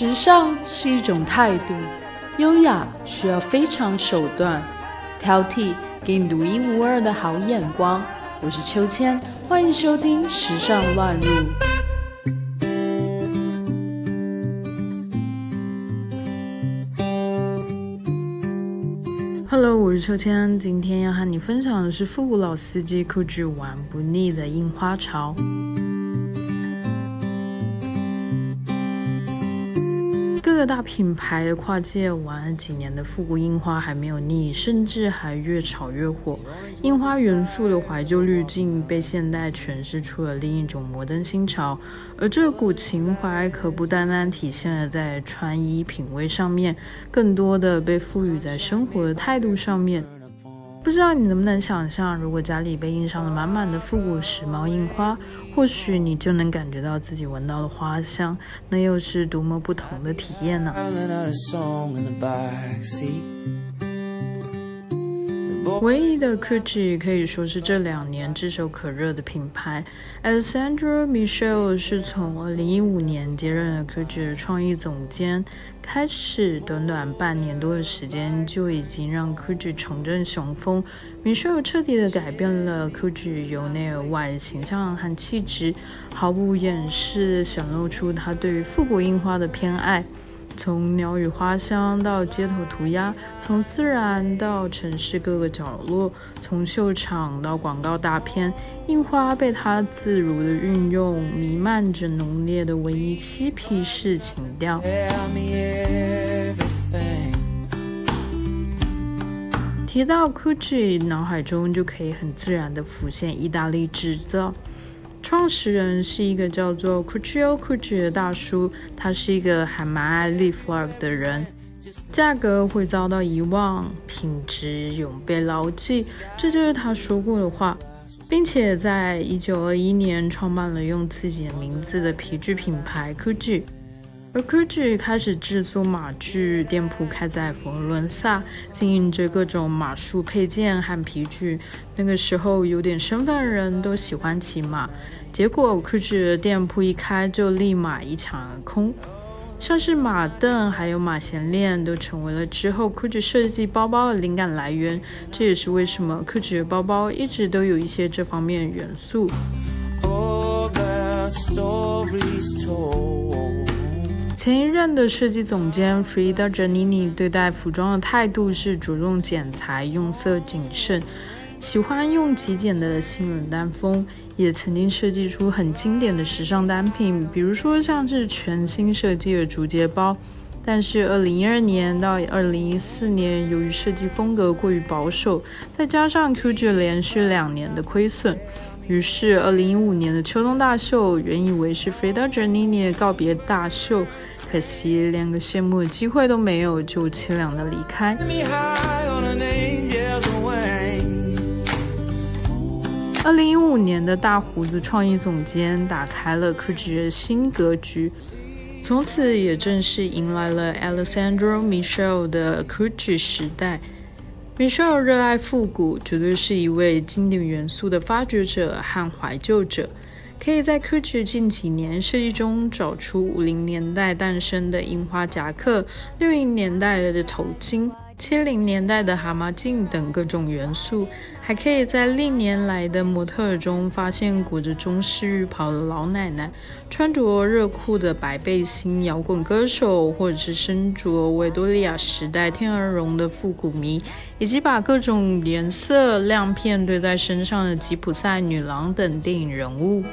时尚是一种态度，优雅需要非常手段，挑剔给你独一无二的好眼光。我是秋千，欢迎收听《时尚乱入》。Hello，我是秋千，今天要和你分享的是复古老司机酷剧玩不腻的印花潮。各大品牌跨界玩了几年的复古印花还没有腻，甚至还越炒越火。印花元素的怀旧滤镜被现代诠释出了另一种摩登新潮，而这股情怀可不单单体现了在穿衣品味上面，更多的被赋予在生活的态度上面。不知道你能不能想象，如果家里被印上了满满的复古时髦印花，或许你就能感觉到自己闻到了花香，那又是多么不同的体验呢？唯一的 Gucci 可以说是这两年炙手可热的品牌。Alessandro Michele 是从2015年接任了 Gucci 的创意总监，开始短短半年多的时间，就已经让 Gucci 重振雄风。Michele 彻底的改变了 Gucci 由内而外的形象和气质，毫不掩饰显露出他对于复古印花的偏爱。从鸟语花香到街头涂鸦，从自然到城市各个角落，从秀场到广告大片，印花被他自如的运用，弥漫着浓烈的文艺嬉皮式情调。提到 Gucci，脑海中就可以很自然的浮现意大利制造。创始人是一个叫做 Cuccio Gucci 的大叔，他是一个还蛮爱立 flag 的人，价格会遭到遗忘，品质永被牢记，这就是他说过的话，并且在一九二一年创办了用自己的名字的皮具品牌 Gucci。而 Gucci 开始制作马具，店铺开在佛罗伦萨，经营着各种马术配件和皮具。那个时候，有点身份的人都喜欢骑马。结果，Gucci 的店铺一开就立马一抢而空，像是马凳还有马衔链都成为了之后 Gucci 设计包包的灵感来源。这也是为什么 Gucci 的包包一直都有一些这方面元素。前一任的设计总监 Frida Giannini 对待服装的态度是着重剪裁、用色谨慎，喜欢用极简的性冷淡风，也曾经设计出很经典的时尚单品，比如说像是全新设计的竹节包。但是2012年到2014年，由于设计风格过于保守，再加上 QG 连续两年的亏损。于是，二零一五年的秋冬大秀，原以为是 Frida Giannini 的告别大秀，可惜连个谢幕的机会都没有，就凄凉的离开。二零一五年的大胡子创意总监打开了 Gucci 的新格局，从此也正式迎来了 Alessandro Michele 的 Gucci 时代。Michelle 热爱复古，绝对是一位经典元素的发掘者和怀旧者。可以在 Gucci 近几年设计中找出五零年代诞生的樱花夹克、六零年代的头巾。七零年代的蛤蟆镜等各种元素，还可以在历年来的模特中发现裹着中式浴袍的老奶奶，穿着热裤的白背心摇滚歌手，或者是身着维多利亚时代天鹅绒的复古迷，以及把各种颜色亮片堆在身上的吉普赛女郎等电影人物。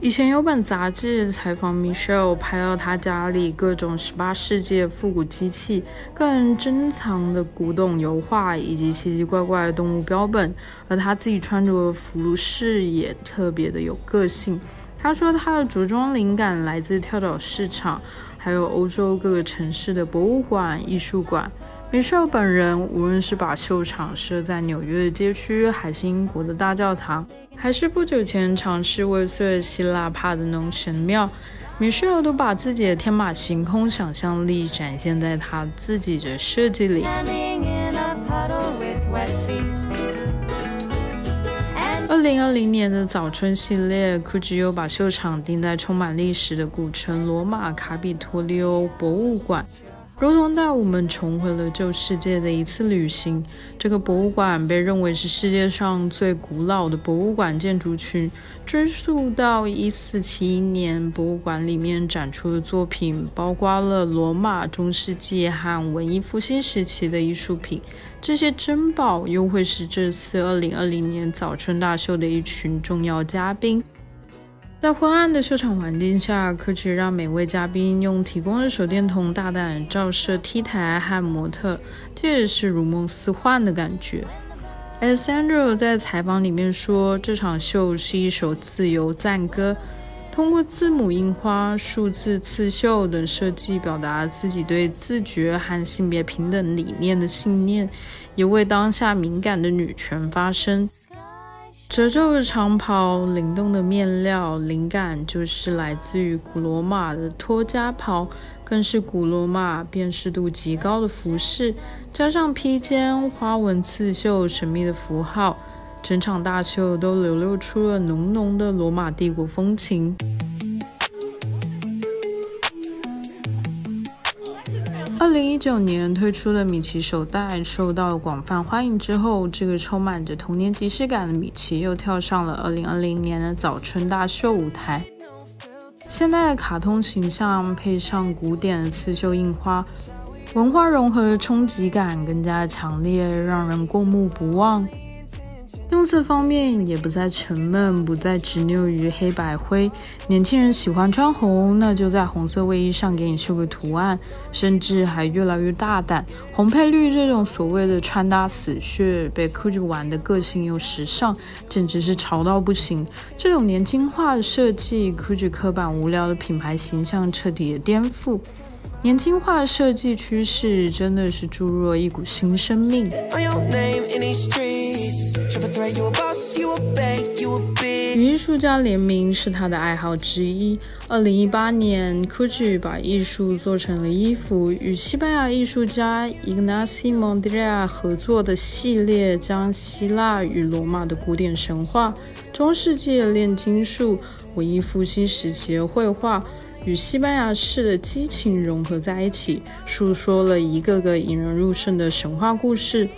以前有本杂志采访 Michelle，拍到他家里各种十八世纪复古机器、个人珍藏的古董油画以及奇奇怪怪的动物标本，而他自己穿着服饰也特别的有个性。他说他的着装灵感来自跳蚤市场，还有欧洲各个城市的博物馆、艺术馆。米歇本人，无论是把秀场设在纽约的街区，还是英国的大教堂，还是不久前尝试未遂希腊帕德农神庙，米歇尔都把自己的天马行空想象力展现在他自己的设计里。二零二零年的早春系列，GUCCI 又把秀场定在充满历史的古城罗马卡比托利欧博物馆。如同带我们重回了旧世界的一次旅行。这个博物馆被认为是世界上最古老的博物馆建筑群，追溯到一四七一年。博物馆里面展出的作品包括了罗马中世纪和文艺复兴时期的艺术品。这些珍宝又会是这次二零二零年早春大秀的一群重要嘉宾。在昏暗的秀场环境下，科奇让每位嘉宾用提供的手电筒大胆照射 T 台和模特，这也是如梦似幻的感觉。Alessandro 在采访里面说，这场秀是一首自由赞歌，通过字母印花、数字刺绣等设计，表达自己对自觉和性别平等理念的信念，也为当下敏感的女权发声。褶皱的长袍，灵动的面料，灵感就是来自于古罗马的托加袍，更是古罗马辨识度极高的服饰。加上披肩、花纹刺绣、神秘的符号，整场大秀都流露出了浓浓的罗马帝国风情。一九年推出的米奇手袋受到广泛欢迎之后，这个充满着童年即视感的米奇又跳上了二零二零年的早春大秀舞台。现代卡通形象配上古典的刺绣印花，文化融合的冲击感更加强烈，让人过目不忘。用色方面也不再沉闷，不再执拗于黑白灰。年轻人喜欢穿红，那就在红色卫衣上给你绣个图案，甚至还越来越大胆。红配绿这种所谓的穿搭死穴，被 GUCCI 玩的个性又时尚，简直是潮到不行。这种年轻化的设计，GUCCI 刻板无聊的品牌形象彻底的颠覆。年轻化的设计趋势真的是注入了一股新生命。与艺术家联名是他的爱好之一。二零一八年，GUCCI 把艺术做成了衣服，与西班牙艺术家 Ignasi Mondria 合作的系列，将希腊与罗马的古典神话、中世纪的炼金术、文艺复兴时期的绘画。与西班牙式的激情融合在一起，诉说了一个个引人入胜的神话故事，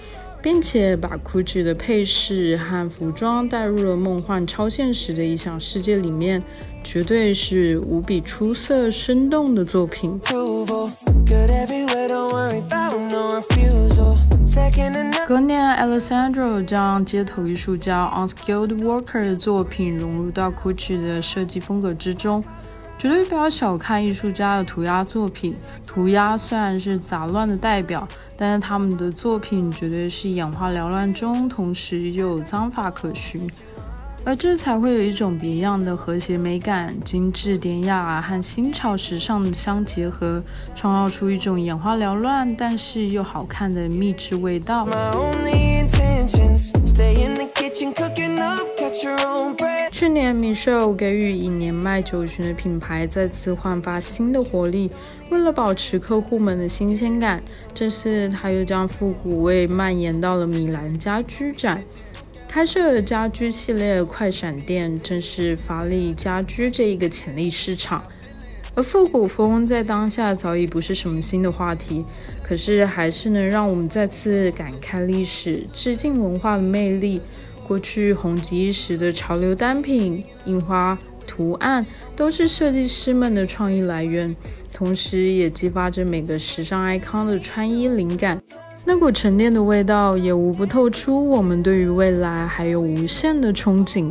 并且把 GUCCI 的配饰和服装带入了梦幻超现实的理想世界里面，绝对是无比出色、生动的作品。隔年，Alessandro 将街头艺术家 Unskilled Worker 的作品融入到 GUCCI 的设计风格之中。绝对不要小看艺术家的涂鸦作品。涂鸦虽然是杂乱的代表，但是他们的作品绝对是眼花缭乱中，同时又有章法可循，而这才会有一种别样的和谐美感，精致典雅和新潮时尚相结合，创造出一种眼花缭乱但是又好看的秘制味道。去年，Michelle 给予以年迈九旬的品牌再次焕发新的活力。为了保持客户们的新鲜感，这次他又将复古味蔓延到了米兰家居展，开设了家居系列快闪店，正是发力家居这一个潜力市场。而复古风在当下早已不是什么新的话题，可是还是能让我们再次感慨历史、致敬文化的魅力。过去红极一时的潮流单品、印花、图案，都是设计师们的创意来源，同时也激发着每个时尚 icon 的穿衣灵感。那股沉淀的味道，也无不透出我们对于未来还有无限的憧憬。